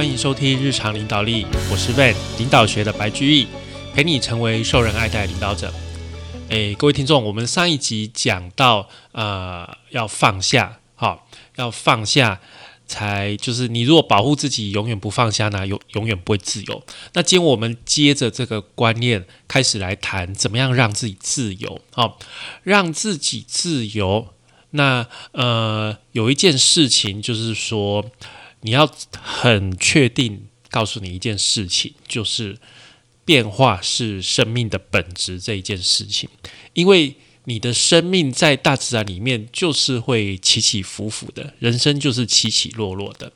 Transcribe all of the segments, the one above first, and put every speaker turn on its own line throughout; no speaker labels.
欢迎收听日常领导力，我是 Van 领导学的白居易，陪你成为受人爱戴领导者。诶，各位听众，我们上一集讲到，呃，要放下，好，要放下，才就是你如果保护自己，永远不放下呢，永永远不会自由。那今天我们接着这个观念开始来谈，怎么样让自己自由？好，让自己自由。那呃，有一件事情就是说。你要很确定告诉你一件事情，就是变化是生命的本质这一件事情，因为你的生命在大自然里面就是会起起伏伏的，人生就是起起落落的，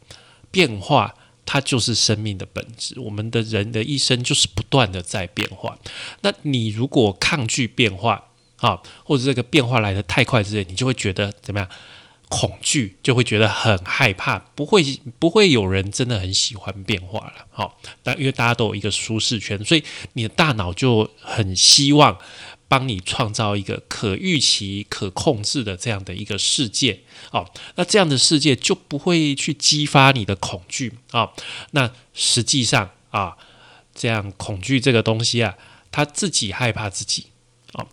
变化它就是生命的本质。我们的人的一生就是不断的在变化。那你如果抗拒变化啊，或者这个变化来的太快之类，你就会觉得怎么样？恐惧就会觉得很害怕，不会不会有人真的很喜欢变化了。好，但因为大家都有一个舒适圈，所以你的大脑就很希望帮你创造一个可预期、可控制的这样的一个世界。哦，那这样的世界就不会去激发你的恐惧啊。那实际上啊，这样恐惧这个东西啊，他自己害怕自己啊。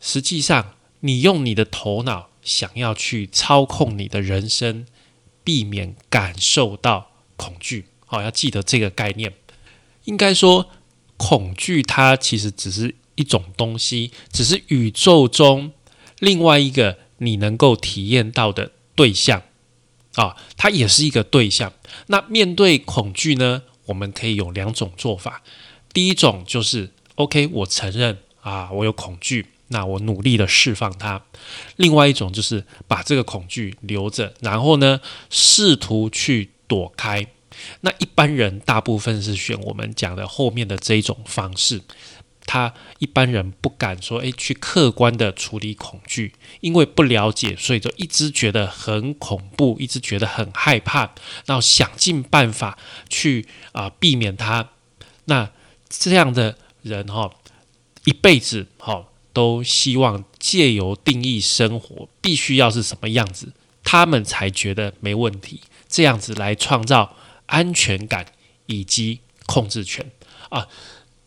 实际上，你用你的头脑。想要去操控你的人生，避免感受到恐惧。好，要记得这个概念。应该说，恐惧它其实只是一种东西，只是宇宙中另外一个你能够体验到的对象啊，它也是一个对象。那面对恐惧呢，我们可以有两种做法。第一种就是，OK，我承认啊，我有恐惧。那我努力的释放它。另外一种就是把这个恐惧留着，然后呢，试图去躲开。那一般人大部分是选我们讲的后面的这一种方式。他一般人不敢说，诶，去客观的处理恐惧，因为不了解，所以就一直觉得很恐怖，一直觉得很害怕，然后想尽办法去啊避免它。那这样的人哈，一辈子哈。都希望借由定义生活必须要是什么样子，他们才觉得没问题。这样子来创造安全感以及控制权啊。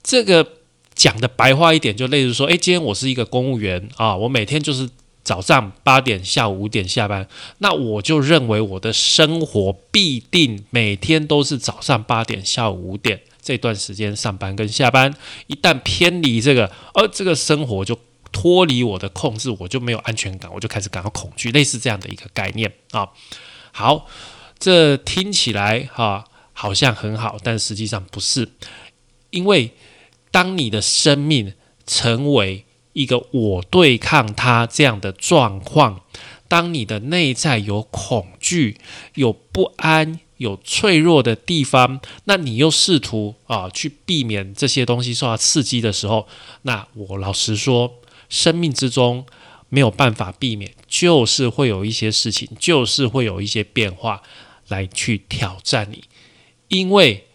这个讲的白话一点，就类似说：诶，今天我是一个公务员啊，我每天就是早上八点、下午五点下班，那我就认为我的生活必定每天都是早上八点、下午五点。这段时间上班跟下班，一旦偏离这个，而这个生活就脱离我的控制，我就没有安全感，我就开始感到恐惧，类似这样的一个概念啊。好，这听起来哈好像很好，但实际上不是，因为当你的生命成为一个我对抗它这样的状况，当你的内在有恐惧、有不安。有脆弱的地方，那你又试图啊去避免这些东西受到刺激的时候，那我老实说，生命之中没有办法避免，就是会有一些事情，就是会有一些变化来去挑战你，因为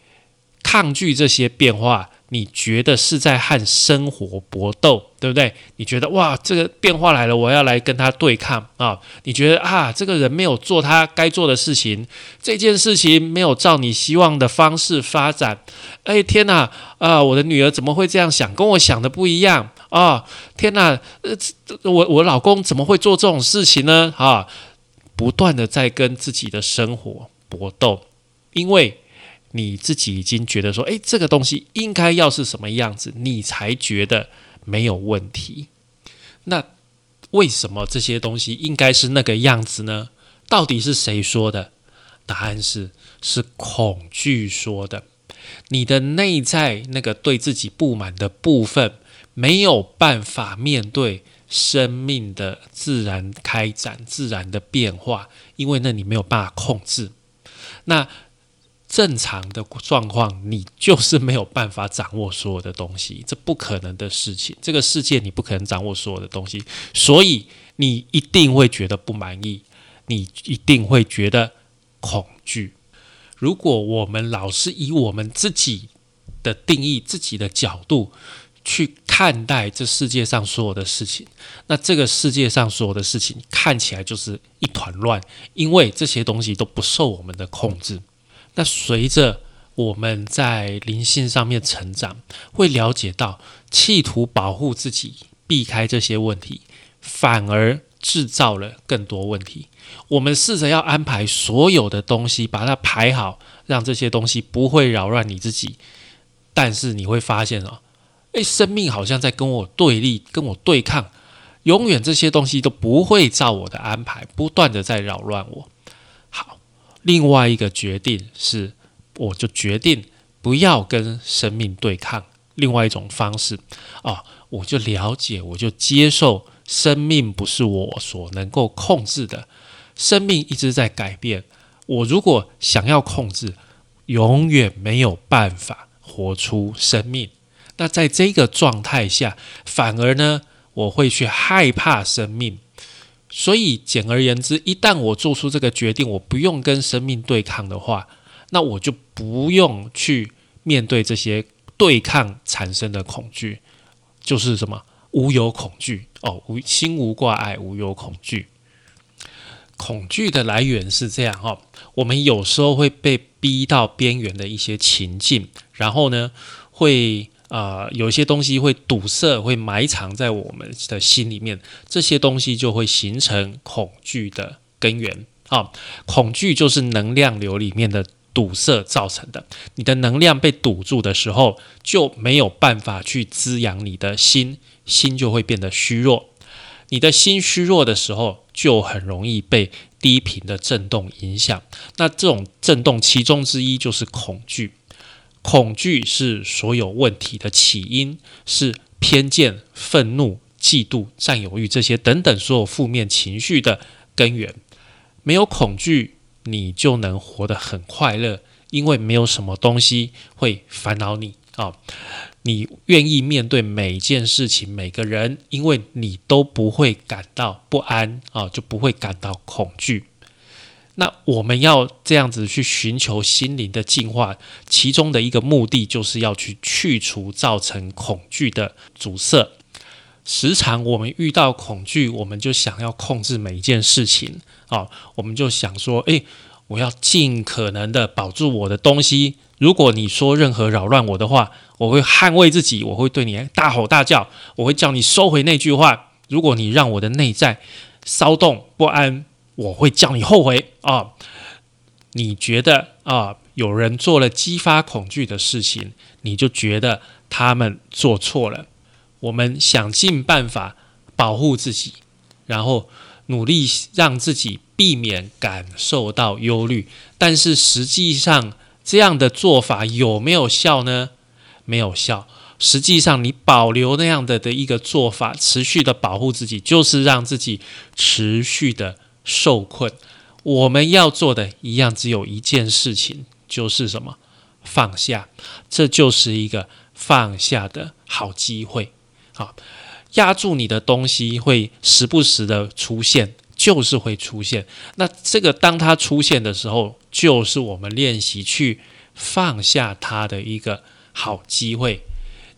抗拒这些变化。你觉得是在和生活搏斗，对不对？你觉得哇，这个变化来了，我要来跟他对抗啊！你觉得啊，这个人没有做他该做的事情，这件事情没有照你希望的方式发展。哎，天哪！啊，我的女儿怎么会这样想？跟我想的不一样啊！天哪！呃，我我老公怎么会做这种事情呢？啊，不断的在跟自己的生活搏斗，因为。你自己已经觉得说，诶，这个东西应该要是什么样子，你才觉得没有问题。那为什么这些东西应该是那个样子呢？到底是谁说的？答案是是恐惧说的。你的内在那个对自己不满的部分，没有办法面对生命的自然开展、自然的变化，因为那你没有办法控制。那正常的状况，你就是没有办法掌握所有的东西，这不可能的事情。这个世界你不可能掌握所有的东西，所以你一定会觉得不满意，你一定会觉得恐惧。如果我们老是以我们自己的定义、自己的角度去看待这世界上所有的事情，那这个世界上所有的事情看起来就是一团乱，因为这些东西都不受我们的控制。那随着我们在灵性上面成长，会了解到，企图保护自己，避开这些问题，反而制造了更多问题。我们试着要安排所有的东西，把它排好，让这些东西不会扰乱你自己。但是你会发现哦，诶，生命好像在跟我对立，跟我对抗。永远这些东西都不会照我的安排，不断的在扰乱我。另外一个决定是，我就决定不要跟生命对抗。另外一种方式啊，我就了解，我就接受，生命不是我所能够控制的，生命一直在改变。我如果想要控制，永远没有办法活出生命。那在这个状态下，反而呢？我会去害怕生命，所以简而言之，一旦我做出这个决定，我不用跟生命对抗的话，那我就不用去面对这些对抗产生的恐惧，就是什么无有恐惧哦，无心无挂碍，无有恐惧。恐惧的来源是这样哦，我们有时候会被逼到边缘的一些情境，然后呢会。啊，有一些东西会堵塞，会埋藏在我们的心里面，这些东西就会形成恐惧的根源。啊，恐惧就是能量流里面的堵塞造成的。你的能量被堵住的时候，就没有办法去滋养你的心，心就会变得虚弱。你的心虚弱的时候，就很容易被低频的震动影响。那这种震动，其中之一就是恐惧。恐惧是所有问题的起因，是偏见、愤怒、嫉妒、占有欲这些等等所有负面情绪的根源。没有恐惧，你就能活得很快乐，因为没有什么东西会烦恼你啊！你愿意面对每件事情、每个人，因为你都不会感到不安啊，就不会感到恐惧。那我们要这样子去寻求心灵的进化，其中的一个目的就是要去去除造成恐惧的阻塞。时常我们遇到恐惧，我们就想要控制每一件事情啊，我们就想说，诶，我要尽可能的保住我的东西。如果你说任何扰乱我的话，我会捍卫自己，我会对你大吼大叫，我会叫你收回那句话。如果你让我的内在骚动不安。我会叫你后悔啊！你觉得啊，有人做了激发恐惧的事情，你就觉得他们做错了。我们想尽办法保护自己，然后努力让自己避免感受到忧虑。但是实际上，这样的做法有没有效呢？没有效。实际上，你保留那样的的一个做法，持续的保护自己，就是让自己持续的。受困，我们要做的一样只有一件事情，就是什么？放下。这就是一个放下的好机会。好，压住你的东西会时不时的出现，就是会出现。那这个当它出现的时候，就是我们练习去放下它的一个好机会。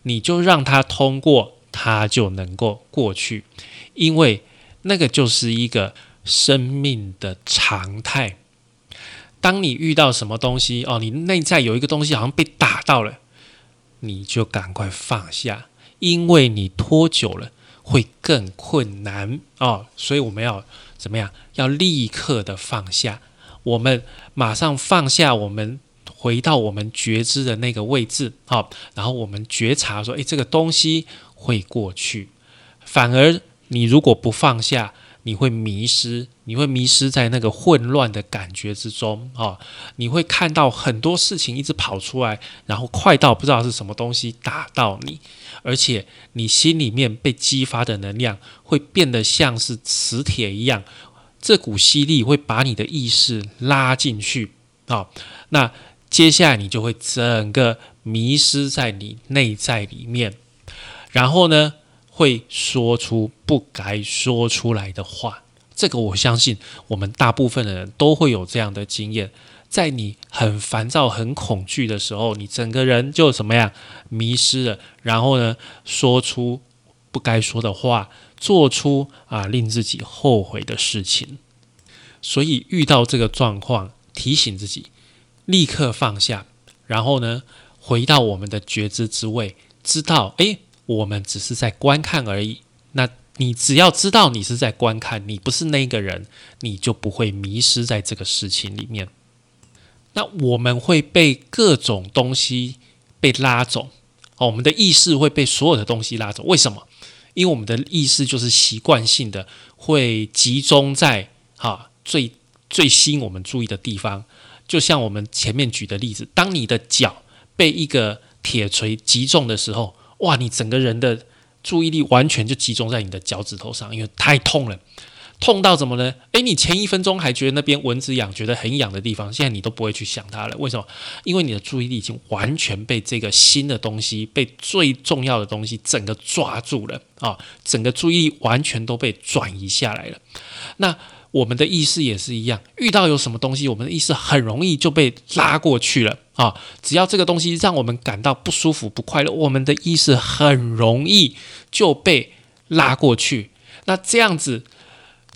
你就让它通过，它就能够过去，因为那个就是一个。生命的常态。当你遇到什么东西哦，你内在有一个东西好像被打到了，你就赶快放下，因为你拖久了会更困难哦。所以我们要怎么样？要立刻的放下。我们马上放下，我们回到我们觉知的那个位置，好，然后我们觉察说：“诶，这个东西会过去。”反而你如果不放下，你会迷失，你会迷失在那个混乱的感觉之中啊！你会看到很多事情一直跑出来，然后快到不知道是什么东西打到你，而且你心里面被激发的能量会变得像是磁铁一样，这股吸力会把你的意识拉进去啊！那接下来你就会整个迷失在你内在里面，然后呢？会说出不该说出来的话，这个我相信我们大部分的人都会有这样的经验。在你很烦躁、很恐惧的时候，你整个人就怎么样迷失了，然后呢，说出不该说的话，做出啊令自己后悔的事情。所以遇到这个状况，提醒自己立刻放下，然后呢，回到我们的觉知之位，知道，诶，我们只是在观看而已。那你只要知道你是在观看，你不是那个人，你就不会迷失在这个事情里面。那我们会被各种东西被拉走，哦，我们的意识会被所有的东西拉走。为什么？因为我们的意识就是习惯性的会集中在哈最最吸引我们注意的地方。就像我们前面举的例子，当你的脚被一个铁锤击中的时候，哇，你整个人的注意力完全就集中在你的脚趾头上，因为太痛了。痛到怎么呢？诶，你前一分钟还觉得那边蚊子痒，觉得很痒的地方，现在你都不会去想它了。为什么？因为你的注意力已经完全被这个新的东西、被最重要的东西整个抓住了啊！整个注意力完全都被转移下来了。那我们的意识也是一样，遇到有什么东西，我们的意识很容易就被拉过去了啊！只要这个东西让我们感到不舒服、不快乐，我们的意识很容易就被拉过去。那这样子。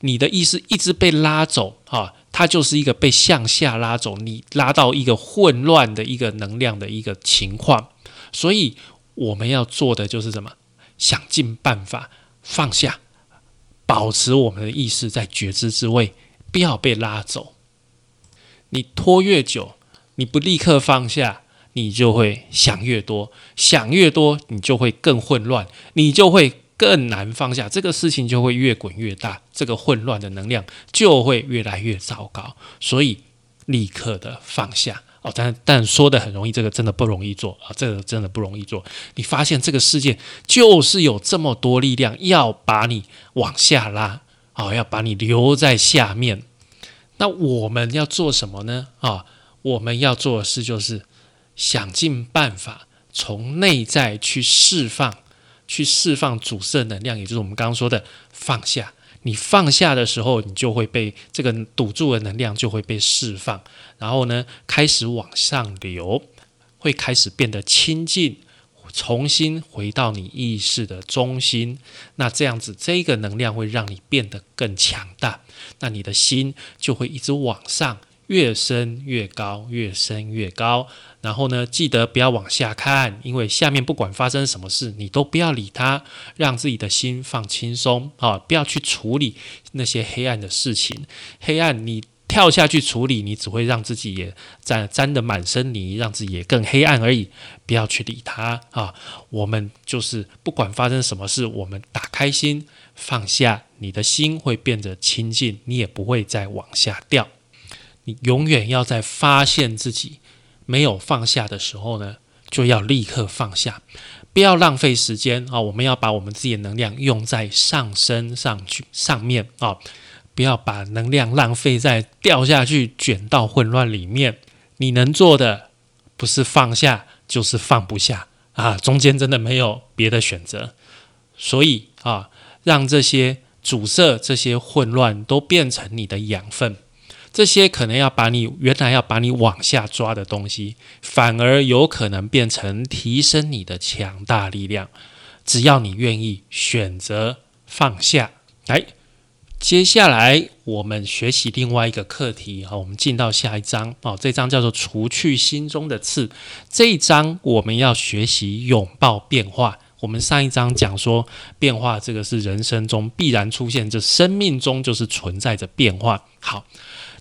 你的意识一直被拉走，哈，它就是一个被向下拉走，你拉到一个混乱的一个能量的一个情况。所以我们要做的就是什么？想尽办法放下，保持我们的意识在觉知之位，不要被拉走。你拖越久，你不立刻放下，你就会想越多，想越多，你就会更混乱，你就会。更难放下，这个事情就会越滚越大，这个混乱的能量就会越来越糟糕。所以立刻的放下哦，但但说的很容易，这个真的不容易做啊，这个真的不容易做。你发现这个世界就是有这么多力量要把你往下拉啊，要把你留在下面。那我们要做什么呢？啊，我们要做的事就是想尽办法从内在去释放。去释放阻塞能量，也就是我们刚刚说的放下。你放下的时候，你就会被这个堵住的能量就会被释放，然后呢，开始往上流，会开始变得清净，重新回到你意识的中心。那这样子，这个能量会让你变得更强大，那你的心就会一直往上。越升越高，越升越高。然后呢，记得不要往下看，因为下面不管发生什么事，你都不要理它，让自己的心放轻松啊！不要去处理那些黑暗的事情。黑暗，你跳下去处理，你只会让自己也沾沾得满身泥，让自己也更黑暗而已。不要去理它啊！我们就是不管发生什么事，我们打开心，放下，你的心会变得清净，你也不会再往下掉。你永远要在发现自己没有放下的时候呢，就要立刻放下，不要浪费时间啊！我们要把我们自己的能量用在上升上去上面啊，不要把能量浪费在掉下去卷到混乱里面。你能做的不是放下，就是放不下啊！中间真的没有别的选择，所以啊，让这些阻塞、这些混乱都变成你的养分。这些可能要把你原来要把你往下抓的东西，反而有可能变成提升你的强大力量。只要你愿意选择放下，来，接下来我们学习另外一个课题好，我们进到下一章哦，这章叫做除去心中的刺。这一章我们要学习拥抱变化。我们上一章讲说，变化这个是人生中必然出现，这生命中就是存在着变化。好。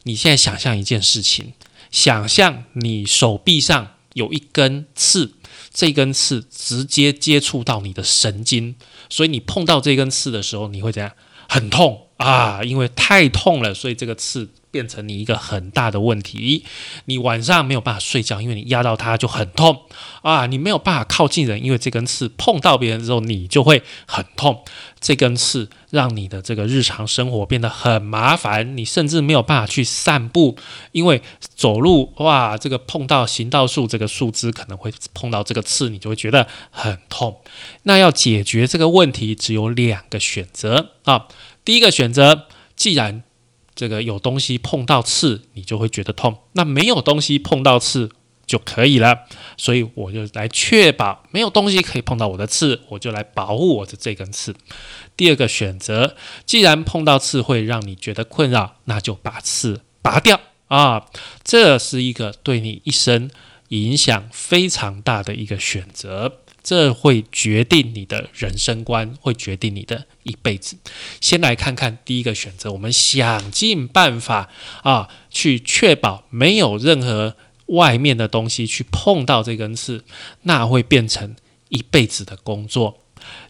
你现在想象一件事情，想象你手臂上有一根刺，这根刺直接接触到你的神经，所以你碰到这根刺的时候，你会怎样？很痛啊！因为太痛了，所以这个刺。变成你一个很大的问题，你晚上没有办法睡觉，因为你压到它就很痛啊！你没有办法靠近人，因为这根刺碰到别人之后你就会很痛。这根刺让你的这个日常生活变得很麻烦，你甚至没有办法去散步，因为走路哇，这个碰到行道树这个树枝可能会碰到这个刺，你就会觉得很痛。那要解决这个问题，只有两个选择啊！第一个选择，既然这个有东西碰到刺，你就会觉得痛。那没有东西碰到刺就可以了。所以我就来确保没有东西可以碰到我的刺，我就来保护我的这根刺。第二个选择，既然碰到刺会让你觉得困扰，那就把刺拔掉啊，这是一个对你一生影响非常大的一个选择，这会决定你的人生观，会决定你的一辈子。先来看看第一个选择，我们想尽办法啊，去确保没有任何外面的东西去碰到这根刺，那会变成一辈子的工作。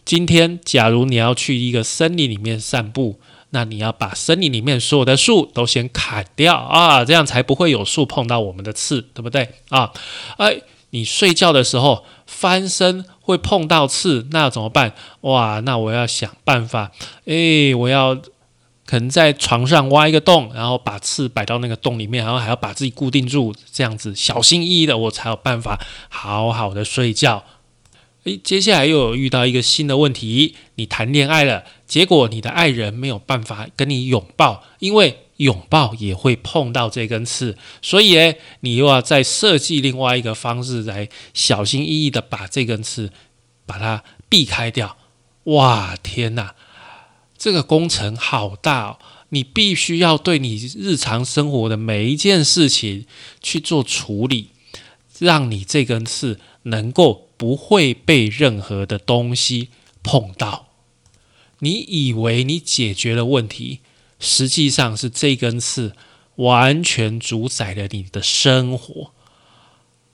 今天，假如你要去一个森林里面散步。那你要把森林里面所有的树都先砍掉啊，这样才不会有树碰到我们的刺，对不对啊？哎，你睡觉的时候翻身会碰到刺，那怎么办？哇，那我要想办法，哎，我要可能在床上挖一个洞，然后把刺摆到那个洞里面，然后还要把自己固定住，这样子小心翼翼的，我才有办法好好的睡觉。诶，接下来又有遇到一个新的问题，你谈恋爱了，结果你的爱人没有办法跟你拥抱，因为拥抱也会碰到这根刺，所以诶，你又要再设计另外一个方式来小心翼翼的把这根刺把它避开掉。哇，天哪，这个工程好大哦！你必须要对你日常生活的每一件事情去做处理，让你这根刺能够。不会被任何的东西碰到。你以为你解决了问题，实际上是这根刺完全主宰了你的生活。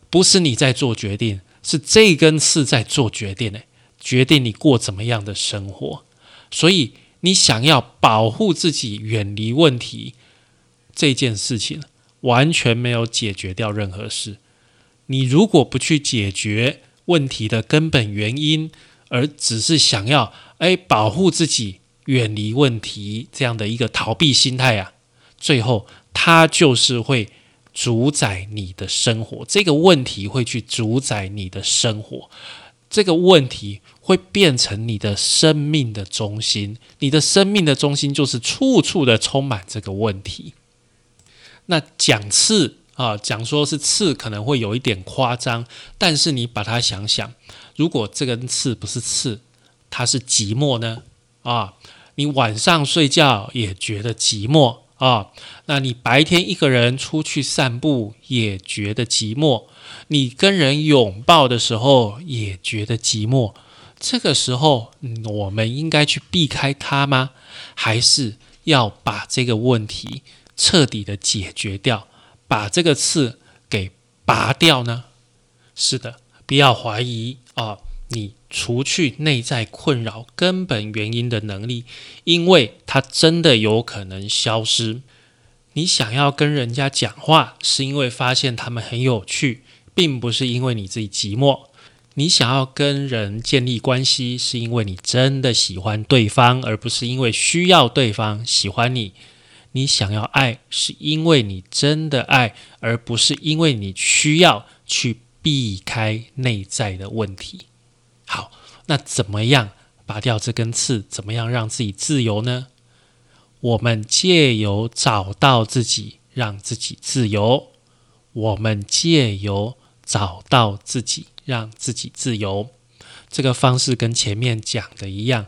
不是你在做决定，是这根刺在做决定呢，决定你过怎么样的生活。所以，你想要保护自己远离问题这件事情，完全没有解决掉任何事。你如果不去解决，问题的根本原因，而只是想要哎保护自己、远离问题这样的一个逃避心态啊，最后它就是会主宰你的生活。这个问题会去主宰你的生活，这个问题会变成你的生命的中心。你的生命的中心就是处处的充满这个问题。那讲次。啊，讲说是刺可能会有一点夸张，但是你把它想想，如果这根刺不是刺，它是寂寞呢？啊，你晚上睡觉也觉得寂寞啊，那你白天一个人出去散步也觉得寂寞，你跟人拥抱的时候也觉得寂寞，这个时候我们应该去避开它吗？还是要把这个问题彻底的解决掉？把这个刺给拔掉呢？是的，不要怀疑啊！你除去内在困扰根本原因的能力，因为它真的有可能消失。你想要跟人家讲话，是因为发现他们很有趣，并不是因为你自己寂寞。你想要跟人建立关系，是因为你真的喜欢对方，而不是因为需要对方喜欢你。你想要爱，是因为你真的爱，而不是因为你需要去避开内在的问题。好，那怎么样拔掉这根刺？怎么样让自己自由呢？我们借由找到自己，让自己自由。我们借由找到自己，让自己自由。这个方式跟前面讲的一样，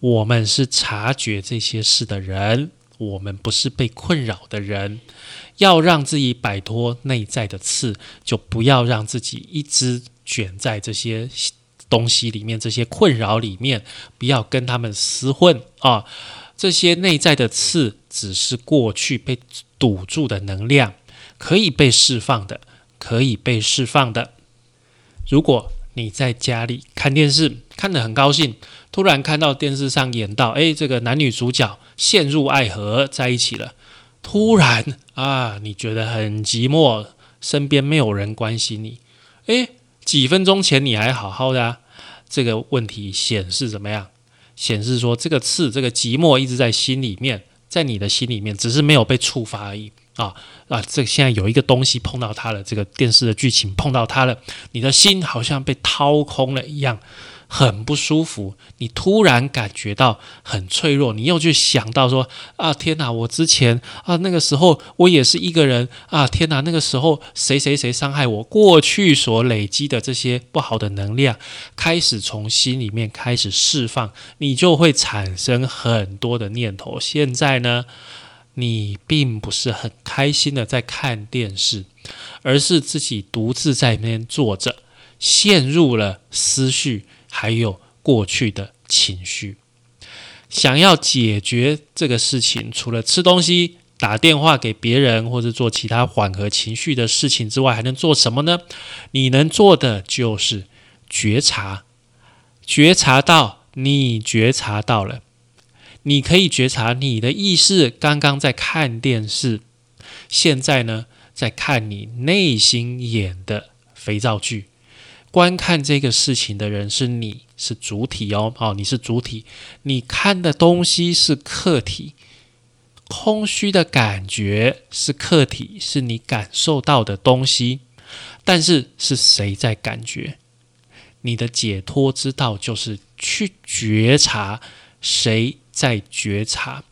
我们是察觉这些事的人。我们不是被困扰的人，要让自己摆脱内在的刺，就不要让自己一直卷在这些东西里面、这些困扰里面，不要跟他们厮混啊！这些内在的刺只是过去被堵住的能量，可以被释放的，可以被释放的。如果你在家里看电视，看得很高兴，突然看到电视上演到，哎，这个男女主角陷入爱河在一起了。突然啊，你觉得很寂寞，身边没有人关心你。哎，几分钟前你还好好的啊，这个问题显示怎么样？显示说这个刺，这个寂寞一直在心里面，在你的心里面，只是没有被触发而已。啊啊！这现在有一个东西碰到它了，这个电视的剧情碰到它了，你的心好像被掏空了一样，很不舒服。你突然感觉到很脆弱，你又去想到说：啊，天哪！我之前啊那个时候我也是一个人啊，天哪！那个时候谁谁谁伤害我，过去所累积的这些不好的能量开始从心里面开始释放，你就会产生很多的念头。现在呢？你并不是很开心的在看电视，而是自己独自在那边坐着，陷入了思绪，还有过去的情绪。想要解决这个事情，除了吃东西、打电话给别人，或者做其他缓和情绪的事情之外，还能做什么呢？你能做的就是觉察，觉察到你觉察到了。你可以觉察你的意识刚刚在看电视，现在呢在看你内心演的肥皂剧。观看这个事情的人是你，是主体哦，哦，你是主体，你看的东西是客体，空虚的感觉是客体，是你感受到的东西。但是是谁在感觉？你的解脱之道就是去觉察谁。在觉察，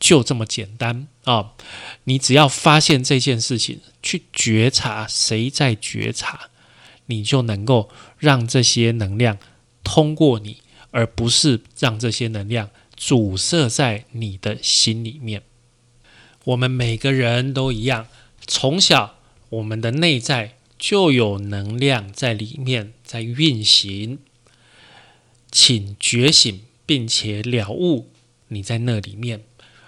就这么简单啊！你只要发现这件事情，去觉察谁在觉察，你就能够让这些能量通过你，而不是让这些能量阻塞在你的心里面。我们每个人都一样，从小我们的内在就有能量在里面在运行，请觉醒并且了悟。你在那里面，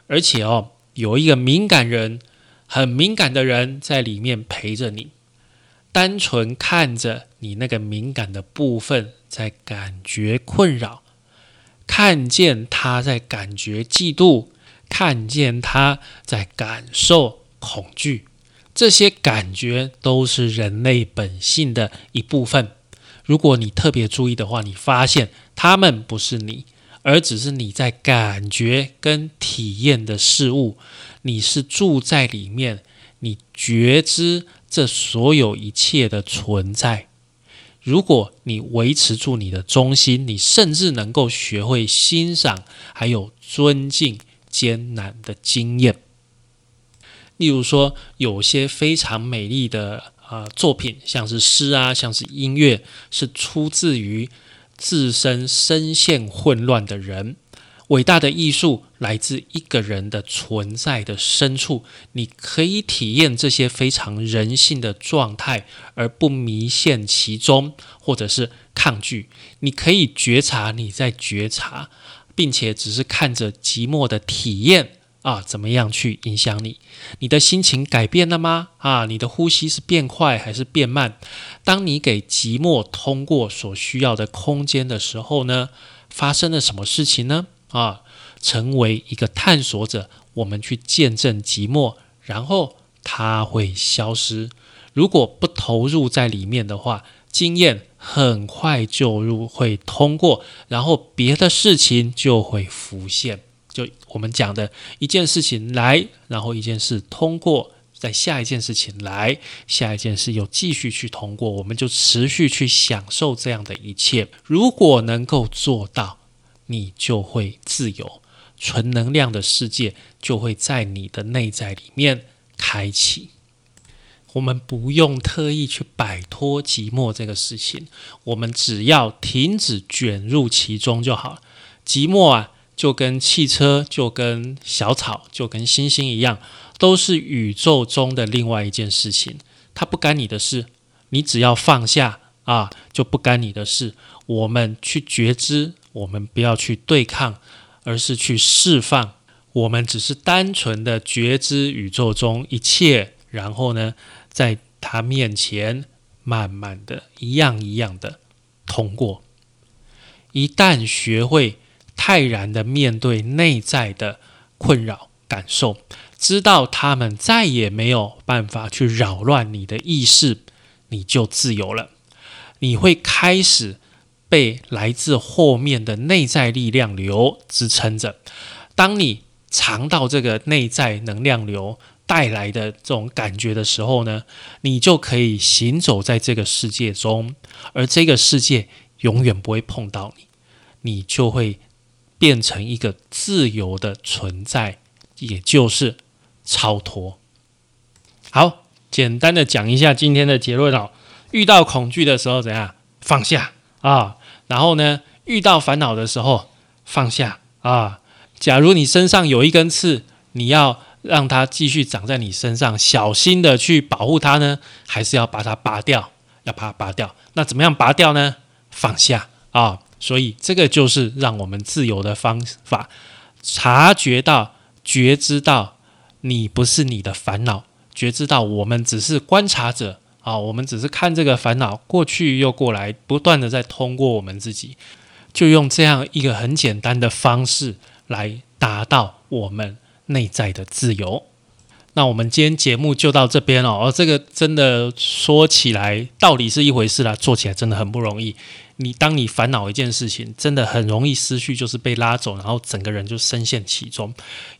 而且哦，有一个敏感人，很敏感的人在里面陪着你，单纯看着你那个敏感的部分在感觉困扰，看见他在感觉嫉妒，看见他在感受恐惧，这些感觉都是人类本性的一部分。如果你特别注意的话，你发现他们不是你。而只是你在感觉跟体验的事物，你是住在里面，你觉知这所有一切的存在。如果你维持住你的中心，你甚至能够学会欣赏，还有尊敬艰难的经验。例如说，有些非常美丽的啊作品，像是诗啊，像是音乐，是出自于。自身深陷混乱的人，伟大的艺术来自一个人的存在的深处。你可以体验这些非常人性的状态，而不迷陷其中，或者是抗拒。你可以觉察你在觉察，并且只是看着寂寞的体验。啊，怎么样去影响你？你的心情改变了吗？啊，你的呼吸是变快还是变慢？当你给寂寞通过所需要的空间的时候呢？发生了什么事情呢？啊，成为一个探索者，我们去见证寂寞，然后它会消失。如果不投入在里面的话，经验很快就入会通过，然后别的事情就会浮现。就我们讲的一件事情来，然后一件事通过，在下一件事情来，下一件事又继续去通过，我们就持续去享受这样的一切。如果能够做到，你就会自由，纯能量的世界就会在你的内在里面开启。我们不用特意去摆脱寂寞这个事情，我们只要停止卷入其中就好了。寂寞啊！就跟汽车、就跟小草、就跟星星一样，都是宇宙中的另外一件事情。它不干你的事，你只要放下啊，就不干你的事。我们去觉知，我们不要去对抗，而是去释放。我们只是单纯的觉知宇宙中一切，然后呢，在他面前慢慢的一样一样的通过。一旦学会。泰然的面对内在的困扰感受，知道他们再也没有办法去扰乱你的意识，你就自由了。你会开始被来自后面的内在力量流支撑着。当你尝到这个内在能量流带来的这种感觉的时候呢，你就可以行走在这个世界中，而这个世界永远不会碰到你，你就会。变成一个自由的存在，也就是超脱。好，简单的讲一下今天的结论哦。遇到恐惧的时候怎样放下啊？然后呢，遇到烦恼的时候放下啊。假如你身上有一根刺，你要让它继续长在你身上，小心的去保护它呢？还是要把它拔掉？要把它拔掉？那怎么样拔掉呢？放下啊！所以这个就是让我们自由的方法。察觉到、觉知到，你不是你的烦恼；觉知到，我们只是观察者啊，我们只是看这个烦恼过去又过来，不断的在通过我们自己，就用这样一个很简单的方式来达到我们内在的自由。那我们今天节目就到这边哦。哦，这个真的说起来道理是一回事啦，做起来真的很不容易。你当你烦恼一件事情，真的很容易思绪就是被拉走，然后整个人就深陷其中。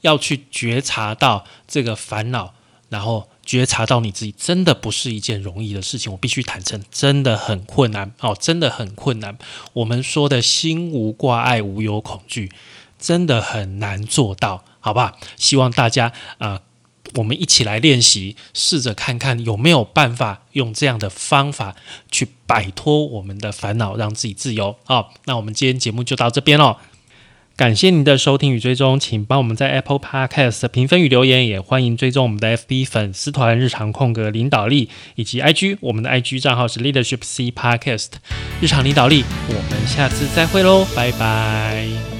要去觉察到这个烦恼，然后觉察到你自己，真的不是一件容易的事情。我必须坦诚，真的很困难哦，真的很困难。我们说的心无挂碍、无有恐惧，真的很难做到，好吧？希望大家啊。我们一起来练习，试着看看有没有办法用这样的方法去摆脱我们的烦恼，让自己自由。好，那我们今天节目就到这边喽。感谢您的收听与追踪，请帮我们在 Apple Podcast 评分与留言，也欢迎追踪我们的 FB 粉丝团“日常空格领导力”以及 IG，我们的 IG 账号是 Leadership C Podcast 日常领导力。我们下次再会喽，拜拜。